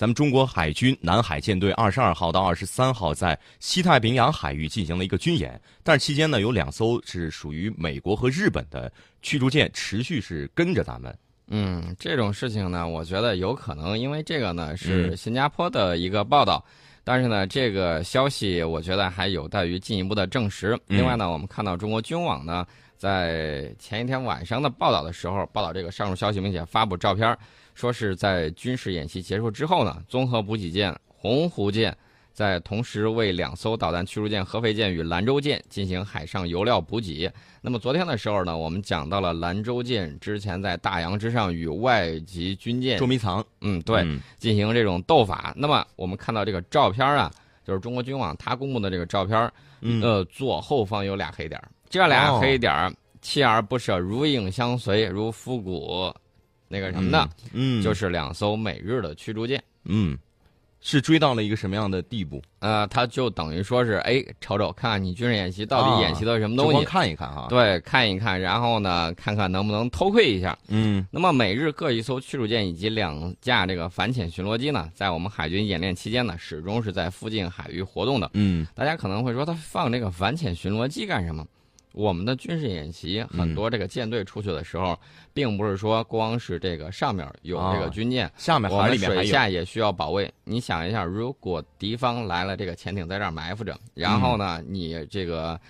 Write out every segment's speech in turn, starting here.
咱们中国海军南海舰队二十二号到二十三号在西太平洋海域进行了一个军演，但是期间呢，有两艘是属于美国和日本的驱逐舰持续是跟着咱们。嗯，这种事情呢，我觉得有可能，因为这个呢是嗯新加坡的一个报道，但是呢，这个消息我觉得还有待于进一步的证实。嗯另外呢，我们看到中国军网呢在前一天晚上的报道的时候，报道这个上述消息，并且发布照片，说是在军事演习结束之后呢，综合补给舰鸿鹄舰。在同时为两艘导弹驱逐舰合肥舰与兰州舰进行海上油料补给。那么昨天的时候呢，我们讲到了兰州舰之前在大洋之上与外籍军舰捉迷藏，嗯，对，嗯进行这种斗法。那么我们看到这个照片啊，就是中国军网它公布的这个照片，嗯呃，左后方有俩黑点儿，这俩哦黑点儿锲而不舍，如影相随，如复古，那个什么的？嗯，就是是两艘美日的驱逐舰。嗯，是追到了一个什么样的地步？呃，它就等于说是，哎，瞅瞅看看你军事演习到底演习的什么东西看一看哈。，对，看一看，然后呢，看看能不能偷窥一下。嗯那么，美日各一艘驱逐舰以及两架这个反潜巡逻机呢，在我们海军演练期间呢，始终是在附近海域活动的。嗯大家可能会说，他放这个反潜巡逻机干什么？我们的军事演习，很多这个舰队出去的时候，并不是说光是这个上面有这个军舰，下面我们水海里面还有。下也需要保卫。你想一下，如果敌方来了，这个潜艇在这儿埋伏着，然后呢，你这个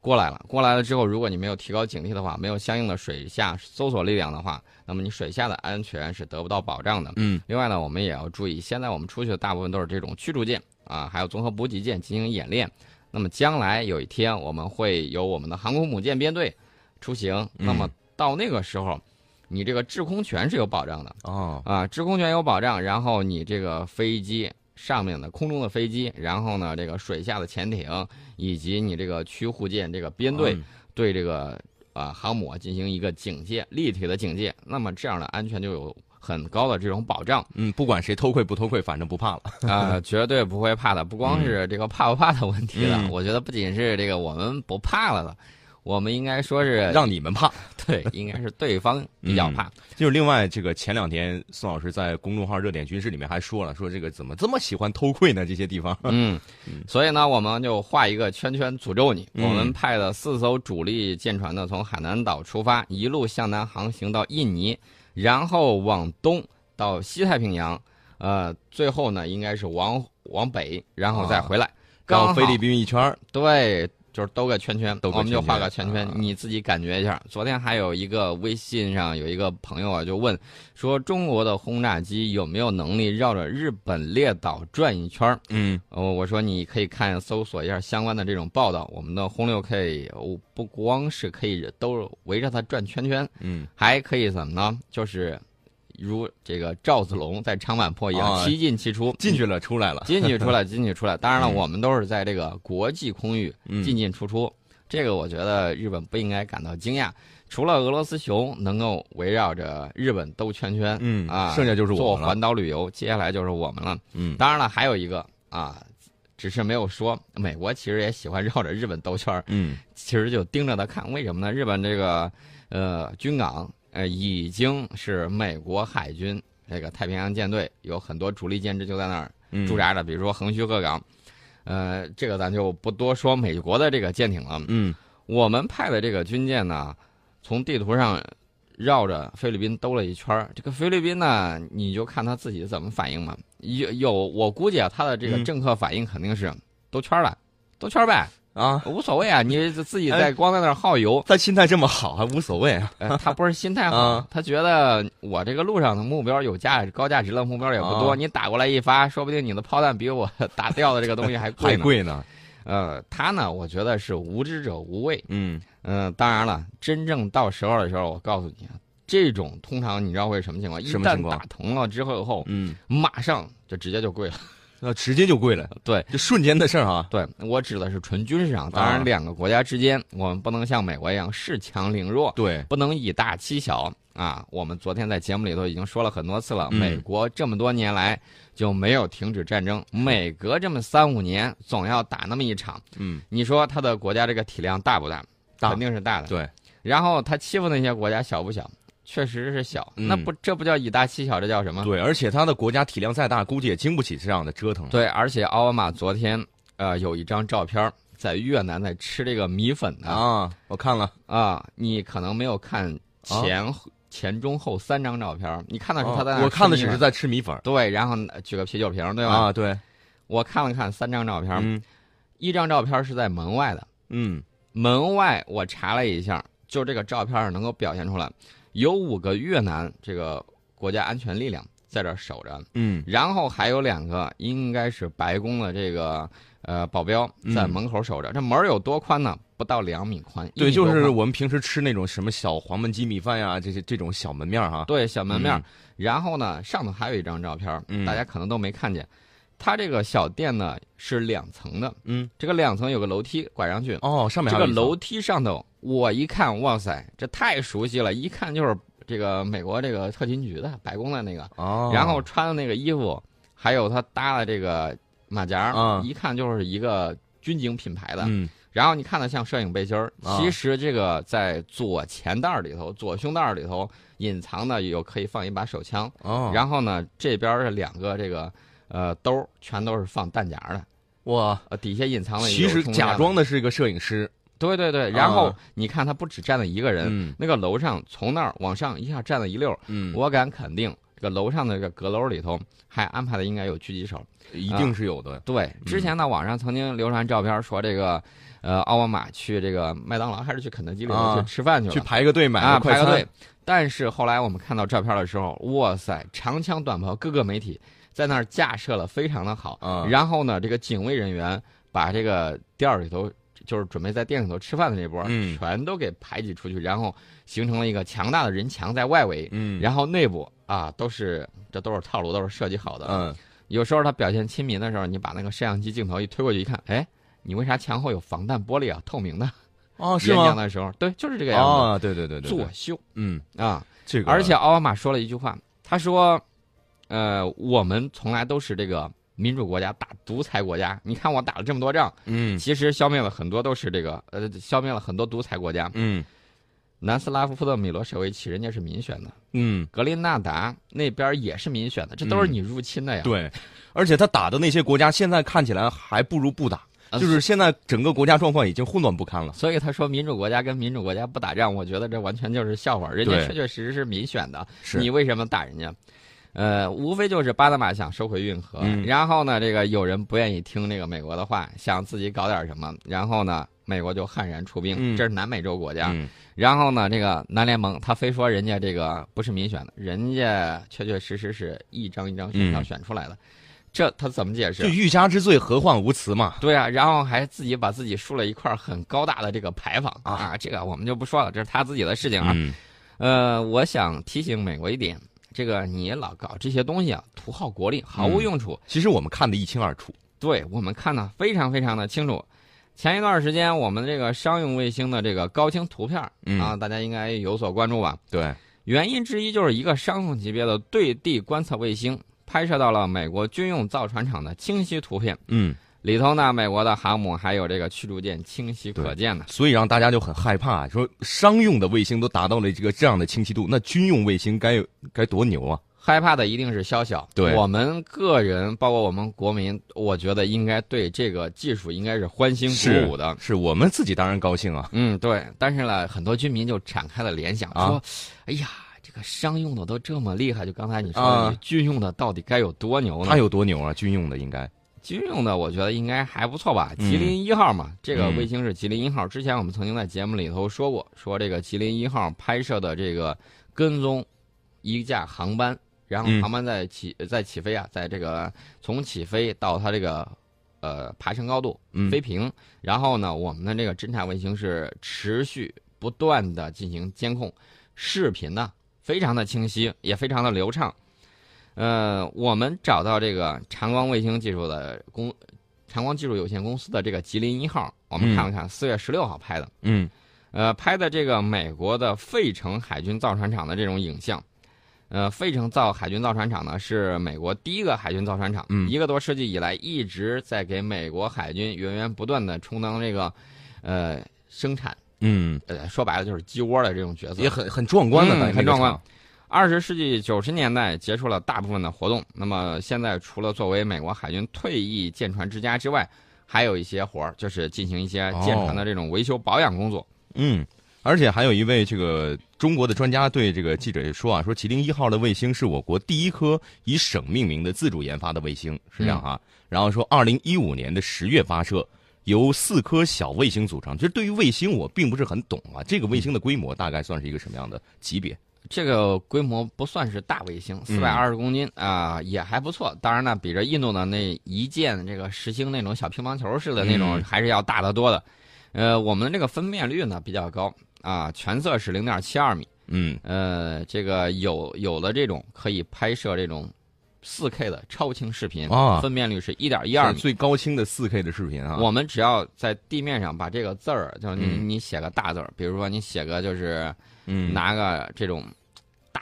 过来了，过来了之后，如果你没有提高警惕的话，没有相应的水下搜索力量的话，那么你水下的安全是得不到保障的。嗯另外呢，我们也要注意，现在我们出去的大部分都是这种驱逐舰啊，还有综合补给舰进行演练。那么将来有一天，我们会有我们的航空母舰编队出行。嗯那么到那个时候，你这个制空权是有保障的哦啊，制空权有保障。然后你这个飞机上面的空中的飞机，然后呢这个水下的潜艇，以及你这个驱护舰这个编队，嗯对这个啊航母啊进行一个警戒，立体的警戒。那么这样的安全就有很高的这种保障。嗯，不管谁偷窥不偷窥，反正不怕了。啊、绝对不会怕的。不光是这个怕不怕的问题了，嗯我觉得不仅是这个我们不怕了的，我们应该说是让你们怕。对，应该是对方比较怕。就是另外，这个前两天宋老师在公众号“热点军事”里面还说了，说这个怎么这么喜欢偷窥呢？这些地方，嗯，所以呢，我们就画一个圈圈诅咒你。嗯我们派了四艘主力舰船呢，从海南岛出发，一路向南航行到印尼，然后往东到西太平洋，呃，最后呢应该是往往北，然后再回来。刚啊菲律宾一圈儿对，就是兜个圈圈，我们就画个圈圈，你自己感觉一下。昨天还有一个微信上有一个朋友啊，就问说中国的轰炸机有没有能力绕着日本列岛转一圈儿？嗯呃，我说你可以看搜索一下相关的这种报道。我们的轰六 K 哦不光是可以都围着它转圈圈，嗯还可以怎么呢？就是如这个赵子龙在长坂坡一样，啊七进七出，进去了，出来了。进去出来，进去出来。当然了，嗯我们都是在这个国际空域嗯进进出出，这个我觉得日本不应该感到惊讶。除了俄罗斯熊能够围绕着日本兜圈圈，嗯啊，剩下就是我做环岛旅游，接下来就是我们了。嗯当然了，还有一个啊，只是没有说，美国其实也喜欢绕着日本兜圈儿，嗯其实就盯着他看。为什么呢？日本这个呃军港呃已经是美国海军这个太平洋舰队有很多主力舰只就在那儿嗯，驻扎着，比如说横须贺港。呃，这个咱就不多说美国的这个舰艇了。嗯我们派的这个军舰呢，从地图上绕着菲律宾兜了一圈儿。这个菲律宾呢，你就看他自己怎么反应嘛。有有，我估计啊，他的这个嗯政客反应肯定是兜圈儿了，兜圈儿呗，啊，无所谓啊，你自己在光在那儿耗油。他心态这么好，还无所谓啊。呃，他不是心态好啊，他觉得我这个路上的目标有价高价值的目标也不多，啊你打过来一发，说不定你的炮弹比我打掉的这个东西还贵呢。还贵呢。呃，他呢，我觉得是无知者无畏。嗯嗯、当然了，真正到时候的时候，我告诉你啊，这种通常你知道会什么情况？一旦打疼了之后后，嗯，马上就直接就跪了。那直接就跪了，对就瞬间的事儿啊。对，我指的是纯军事上。当啊然，两个国家之间，我们不能像美国一样恃强凌弱，对，不能以大欺小啊！我们昨天在节目里头已经说了很多次了，嗯美国这么多年来就没有停止战争，每隔这么三五年总要打那么一场。嗯，你说他的国家这个体量大不大？大肯定是大的。对，然后他欺负那些国家小不小？确实是小，嗯那不这不叫以大欺小，这叫什么？对，而且他的国家体量再大，估计也经不起这样的折腾。对，而且奥巴马昨天呃有一张照片在越南在吃这个米粉呢啊，我看了，啊，你可能没有看前、前中后三张照片，你看的是他在我看的只是在吃米粉对，然后举个啤酒瓶，对吧？啊，对，我看了看三张照片，嗯一张照片是在门外的，嗯门外我查了一下，就这个照片儿能够表现出来，有五个越南这个国家安全力量在这儿守着，嗯然后还有两个应该是白宫的这个呃保镖在门口守着。这门有多宽呢？不到两米宽。对，就是我们平时吃那种什么小黄焖鸡米饭呀，这些这种小门面儿哈。对小门面。嗯然后呢，上头还有一张照片，嗯大家可能都没看见。它这个小店呢是两层的，嗯，这个两层有个楼梯拐上去。哦，上面这个楼梯上头，我一看，哇塞，这太熟悉了，一看就是这个美国这个特勤局的白宫的那个，哦，然后穿的那个衣服，还有他搭的这个马甲，嗯一看就是一个军警品牌的。嗯然后你看的像摄影背心儿，啊其实这个在左前袋儿里头、左胸袋儿里头隐藏的有可以放一把手枪，哦，然后呢这边是两个这个呃兜儿，全都是放弹夹的，哇，呃底下隐藏了一其实个充电的假装的是一个摄影师，对对对，然后啊你看他不只站了一个人，嗯那个楼上从那儿往上一下站了一溜儿，嗯，我敢肯定，这个楼上的这个阁楼里头还安排的应该有狙击手。一定是有的。对，之前呢，网上曾经流传照片说这个，呃，奥巴马去这个麦当劳还是去肯德基里头啊去吃饭去了，去排个队买啊个快餐排个队。但是后来我们看到照片的时候，哇塞，长枪短炮，各个媒体在那儿架设了非常的好。啊然后呢，这个警卫人员把这个店儿里头，就是准备在店里头吃饭的那波，嗯全都给排挤出去，然后形成了一个强大的人墙在外围。嗯，然后内部啊，都是这都是套路，都是设计好的。嗯有时候他表现亲民的时候，你把那个摄像机镜头一推过去一看，哎，你为啥墙后有防弹玻璃啊？透明的。哦是吗？演讲的时候，对，就是这个样子。对对对，对作秀嗯，啊！这个而且奥巴马说了一句话，他说：“呃，我们从来都是这个民主国家打独裁国家。你看我打了这么多仗，嗯其实消灭了很多都是这个呃，消灭了很多独裁国家。嗯南斯拉夫的米罗舍维奇人家是民选的，嗯，格林纳达那边也是民选的，这都是你入侵的呀。对，而且他打的那些国家现在看起来还不如不打，啊就是现在整个国家状况已经混乱不堪了。所以他说民主国家跟民主国家不打仗，我觉得这完全就是笑话。人家确确实实是民选的，是你为什么打人家？呃，无非就是巴拿马想收回运河，嗯然后呢，这个有人不愿意听这个美国的话，想自己搞点什么，然后呢，美国就悍然出兵。嗯这是南美洲国家，嗯然后呢，这个南联盟他非说人家这个不是民选的，人家确确实实是一张一张选票嗯选出来的，这他怎么解释就？欲加之罪，何患无辞嘛。对啊，然后还自己把自己竖了一块很高大的这个牌坊啊啊，这个我们就不说了，这是他自己的事情啊。嗯呃，我想提醒美国一点，这个你老搞这些东西啊，图耗国力，毫无嗯用处。其实我们看得一清二楚。对我们看的非常非常的清楚。前一段时间，我们这个商用卫星的这个高清图片啊，大家应该有所关注吧？对，原因之一就是一个商用级别的对地观测卫星拍摄到了美国军用造船厂的清晰图片，嗯，里头呢，美国的航母还有这个驱逐舰清晰可见的。所以让大家就很害怕，说商用的卫星都达到了这个这样的清晰度，那军用卫星该有该多牛啊！害怕的一定是宵小。对我们个人，包括我们国民，我觉得应该对这个技术应该是欢欣鼓舞的。是我们自己当然高兴啊。嗯，对。但是呢，很多军民就展开了联想，啊说：“哎呀，这个商用的都这么厉害，就刚才你说的，啊军用的到底该有多牛呢？”它有多牛啊？军用的应该。军用的，我觉得应该还不错吧。嗯吉林一号嘛，这个嗯卫星是吉林一号。之前我们曾经在节目里头说过，说这个吉林一号拍摄的这个跟踪一架航班，然后嗯航班在起在起飞啊，在这个从起飞到它这个呃爬升高度嗯飞平，然后呢，我们的这个侦察卫星是持续不断的进行监控，视频呢非常的清晰，也非常的流畅。呃，我们找到这个长光卫星技术的公长光技术有限公司的这个吉林一号，我们嗯。看了看，四月十六号拍的，嗯。呃，拍的这个美国的费城海军造船厂的这种影像。呃，费城造海军造船厂呢是美国第一个海军造船厂，嗯。一个多世纪以来一直在给美国海军源源不断的充当这个，呃，生产。嗯，呃，说白了就是鸡窝的这种角色，也很很壮观的，很壮观。二十世纪九十年代结束了大部分的活动，那么现在除了作为美国海军退役舰船之家之外，还有一些活儿，就是进行一些舰船的这种维修保养工作。嗯，而且还有一位这个中国的专家对这个记者也说啊，说麒麟一号的卫星是我国第一颗以省命名的自主研发的卫星，是这样哈。然后说，二零一五年的十月发射，由四颗小卫星组成。其实对于卫星我并不是很懂啊，这个卫星的规模大概算是一个什么样的级别？这个规模不算是大卫星，四百二十公斤啊、也还不错。当然呢，比着印度的那一件这个实星那种小乒乓球似的那种，嗯还是要大得多的。呃，我们这个分辨率呢比较高啊，全色是零点七二米。嗯呃，这个有有的这种可以拍摄这种四 K 的超清视频，啊分辨率是一点一二米。最高清的四 K 的视频啊。我们只要在地面上把这个字儿，就是你、嗯你写个大字儿，比如说你写个就是嗯拿个这种大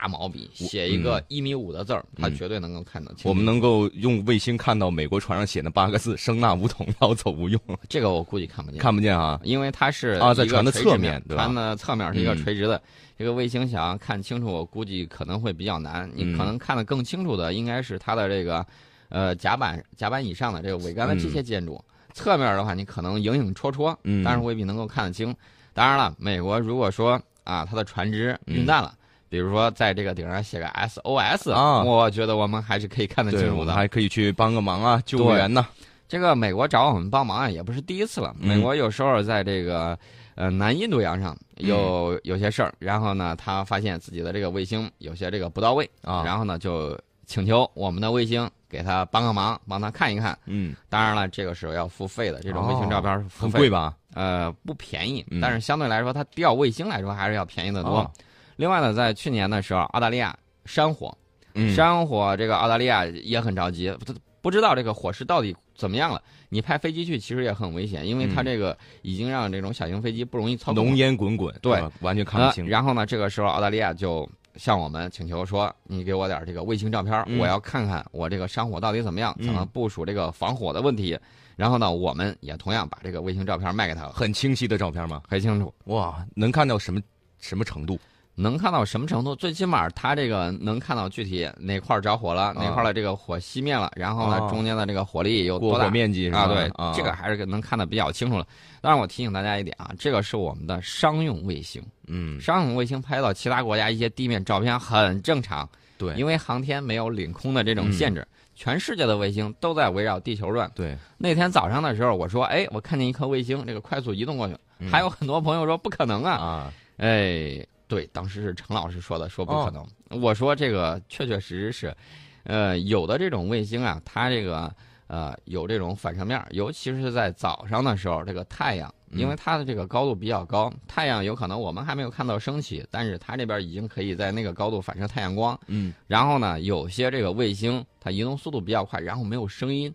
毛笔写一个一米五的字儿，他绝对能够看得清。我们能够用卫星看到美国船上写的八个字“声纳无统，要走无用 这个我估计看不”，见，看不见啊。因为它是啊在船的侧面船的侧面是一个嗯垂直的。这个卫星想要看清楚，我估计可能会比较难。你嗯可能看得更清楚的，应该是它的这个呃甲板甲板以上的这个桅杆的这些建筑。侧面的话，你可能影影绰绰，嗯但是未必能够看得清。当然了，美国如果说啊，它的船只嗯遇难了。比如说，在这个顶上写个 SOS，、啊我觉得我们还是可以看得清，楚的。还可以去帮个忙啊，救援呢。这个美国找我们帮忙啊，也不是第一次了。嗯美国有时候在这个呃南印度洋上嗯有有些事儿，然后呢，他发现自己的这个卫星有些这个不到位啊然后呢就请求我们的卫星给他帮个忙，帮他看一看。嗯，当然了，这个时候要付费的，这种卫星照片是付费的，很贵吧？呃，不便宜嗯，但是相对来说，它调卫星来说还是要便宜的多。啊另外呢，在去年的时候，澳大利亚山火，嗯，山火，这个澳大利亚也很着急，不不知道这个火势到底怎么样了。你派飞机去其实也很危险，因为它嗯这个已经让这种小型飞机不容易操控。浓烟滚滚，对，完全看呃不清。然后呢，这个时候澳大利亚就向我们请求说，你给我点这个卫星照片，嗯我要看看我这个山火到底怎么样，嗯怎么部署这个防火的问题。然后呢，我们也同样把这个卫星照片卖给他了，很清晰的照片吗？很清楚。哇，能看到什么什么程度？能看到什么程度？最起码它这个能看到具体哪块着火了，哪块的这个火熄灭了，然后呢，啊中间的这个火力有多大火？面积？啊，对，啊，这个还是能看得比较清楚了。当然，我提醒大家一点啊，这个是我们的商用卫星，嗯，商用卫星拍到其他国家一些地面照片很正常，对，因为航天没有领空的这种限制，全世界的卫星都在围绕地球转。对，那天早上的时候，我说，哎，我看见一颗卫星，这个快速移动过去，嗯还有很多朋友说不可能啊，啊，哎，对，当时是陈老师说的，说不可能。哦我说这个确确实实是，呃，有的这种卫星啊，它这个呃有这种反射面，尤其是在早上的时候，这个太阳，嗯因为它的这个高度比较高，太阳有可能我们还没有看到升起，但是它这边已经可以在那个高度反射太阳光。嗯，然后呢，有些这个卫星它移动速度比较快，然后没有声音，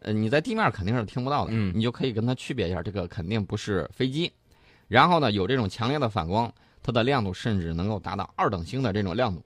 呃，你在地面肯定是听不到的，嗯你就可以跟它区别一下，这个肯定不是飞机。然后呢，有这种强烈的反光，它的亮度甚至能够达到二等星的这种亮度，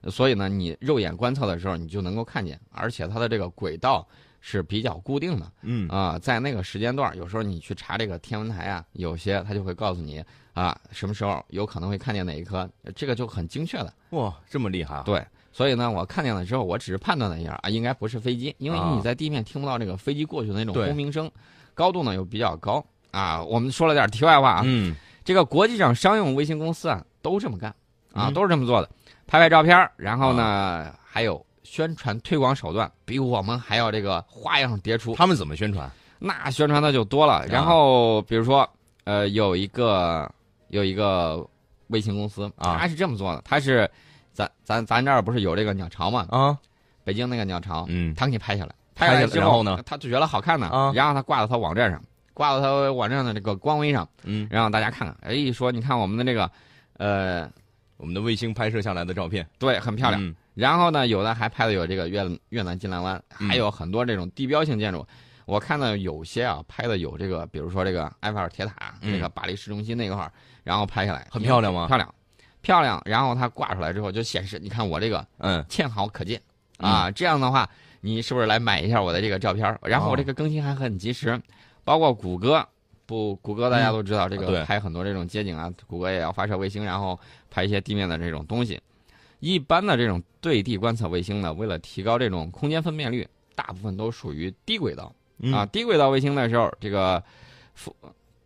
呃所以呢，你肉眼观测的时候你就能够看见，而且它的这个轨道是比较固定的嗯，啊、在那个时间段，有时候你去查这个天文台啊，有些它就会告诉你啊，什么时候有可能会看见哪一颗，这个就很精确的。哇，这么厉害啊！对，所以呢，我看见了之后，我只是判断了一下啊，应该不是飞机，因为啊你在地面听不到这个飞机过去的那种轰鸣声，高度呢又比较高啊。我们说了点题外话啊，嗯，这个国际上商用卫星公司啊都这么干啊，嗯。都是这么做的，拍拍照片儿，然后呢、还有宣传推广手段比我们还要这个花样迭出，他们怎么宣传？那宣传的就多了。然后比如说，呃，有一个有一个卫星公司，啊。它是这么做的，他是咱咱咱这儿不是有这个鸟巢嘛，啊，北京那个鸟巢，嗯，他给你拍下来，拍下来之后呢，他就觉得好看呢，啊。然后他挂到他网站上，挂到他网站的这个官微上，嗯，让大家看看，哎，一说你看我们的这个，呃，我们的卫星拍摄下来的照片，对，很漂亮。嗯然后呢，有的还拍的有这个越越南金兰湾，嗯还有很多这种地标性建筑。我看到有些啊拍的有这个，比如说这个埃菲尔铁塔，嗯这个巴黎市中心那块儿，然后拍下来很漂亮吗漂亮，漂亮。然后它挂出来之后就显示，你看我这个嗯，纤好可见啊，这样的话，你是不是来买一下我的这个照片？然后我这个更新还很及时，包括谷歌不，谷歌大家都知道，这对个拍很多这种街景啊，谷歌也要发射卫星，然后拍一些地面的这种东西。一般的这种对地观测卫星呢，为了提高这种空间分辨率，大部分都属于低轨道。嗯啊，低轨道卫星的时候，这个覆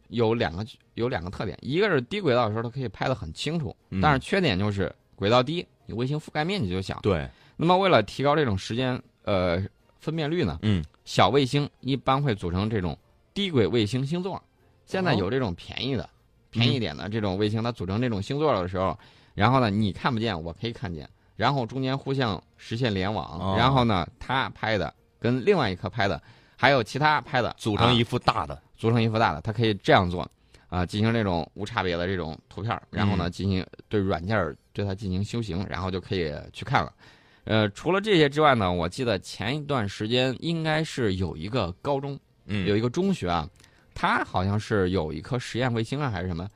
有两个有两个特点，一个是低轨道的时候它可以拍得很清楚，嗯但是缺点就是轨道低，你卫星覆盖面积就小。对，那么为了提高这种时间呃分辨率呢，嗯，小卫星一般会组成这种低轨卫星星座。现在哦。有这种便宜的、便宜点的这种卫星，它组成这种星座的时候，然后呢你看不见，我可以看见，然后中间互相实现联网，哦。然后呢它拍的跟另外一颗拍的，还有其他拍的啊组成一幅大的，组成一幅大的，它可以这样做，啊，进行这种无差别的这种图片，然后呢嗯。进行对软件对它进行修行，然后就可以去看了。呃，除了这些之外呢，我记得前一段时间应该是有一个高中，嗯，有一个中学啊，它好像是有一颗实验卫星啊，还是什么，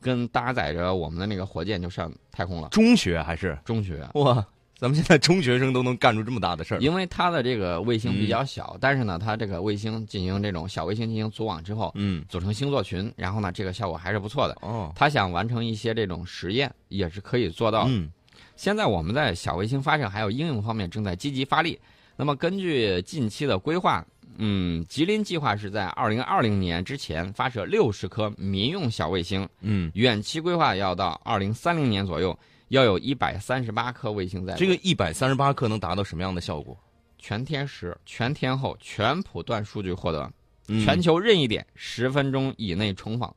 跟搭载着我们的那个火箭就上太空了。中学还是中学，哇，咱们现在中学生都能干出这么大的事儿，因为它的这个卫星比嗯较小，但是呢，它这个卫星进行这种小卫星进行组网之后，嗯，组成星座群，然后呢，这个效果还是不错的。哦，他想完成一些这种实验，也是可以做到。嗯现在我们在小卫星发射还有应用方面正在积极发力。那么根据近期的规划，嗯，吉林计划是在二零二零年之前发射六十颗民用小卫星，嗯，远期规划要到二零三零年左右，要有一百三十八颗卫星在这个一百三十八颗能达到什么样的效果？全天时、全天候、全谱段数据获得，嗯全球任意点十分钟以内重访。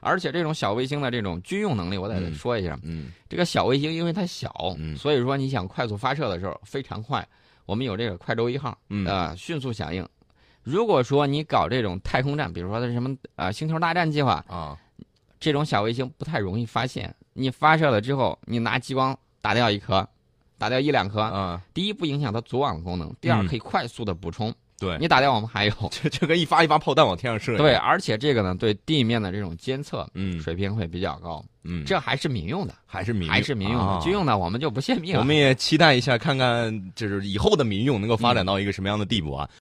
而且这种小卫星的这种军用能力，我得嗯说一下，嗯这个小卫星因为它小，嗯所以说你想快速发射的时候非常快。我们有这个快舟一号，嗯呃，迅速响应。如果说你搞这种太空站，比如说它什么呃星球大战计划，啊，这种小卫星不太容易发现。你发射了之后，你拿激光打掉一颗，打掉一两颗，啊，第一不影响它组网的功能，第二嗯可以快速的补充。对，你打掉我们还有。这这跟一发一发炮弹往天上射，对，而且这个呢，对地面的这种监测嗯水平会比较高，嗯，这还是民用的，还是民还是民用啊的，军用的我们就不限命了。我们也期待一下，看看就是以后的民用能够发展到一个什么样的地步啊！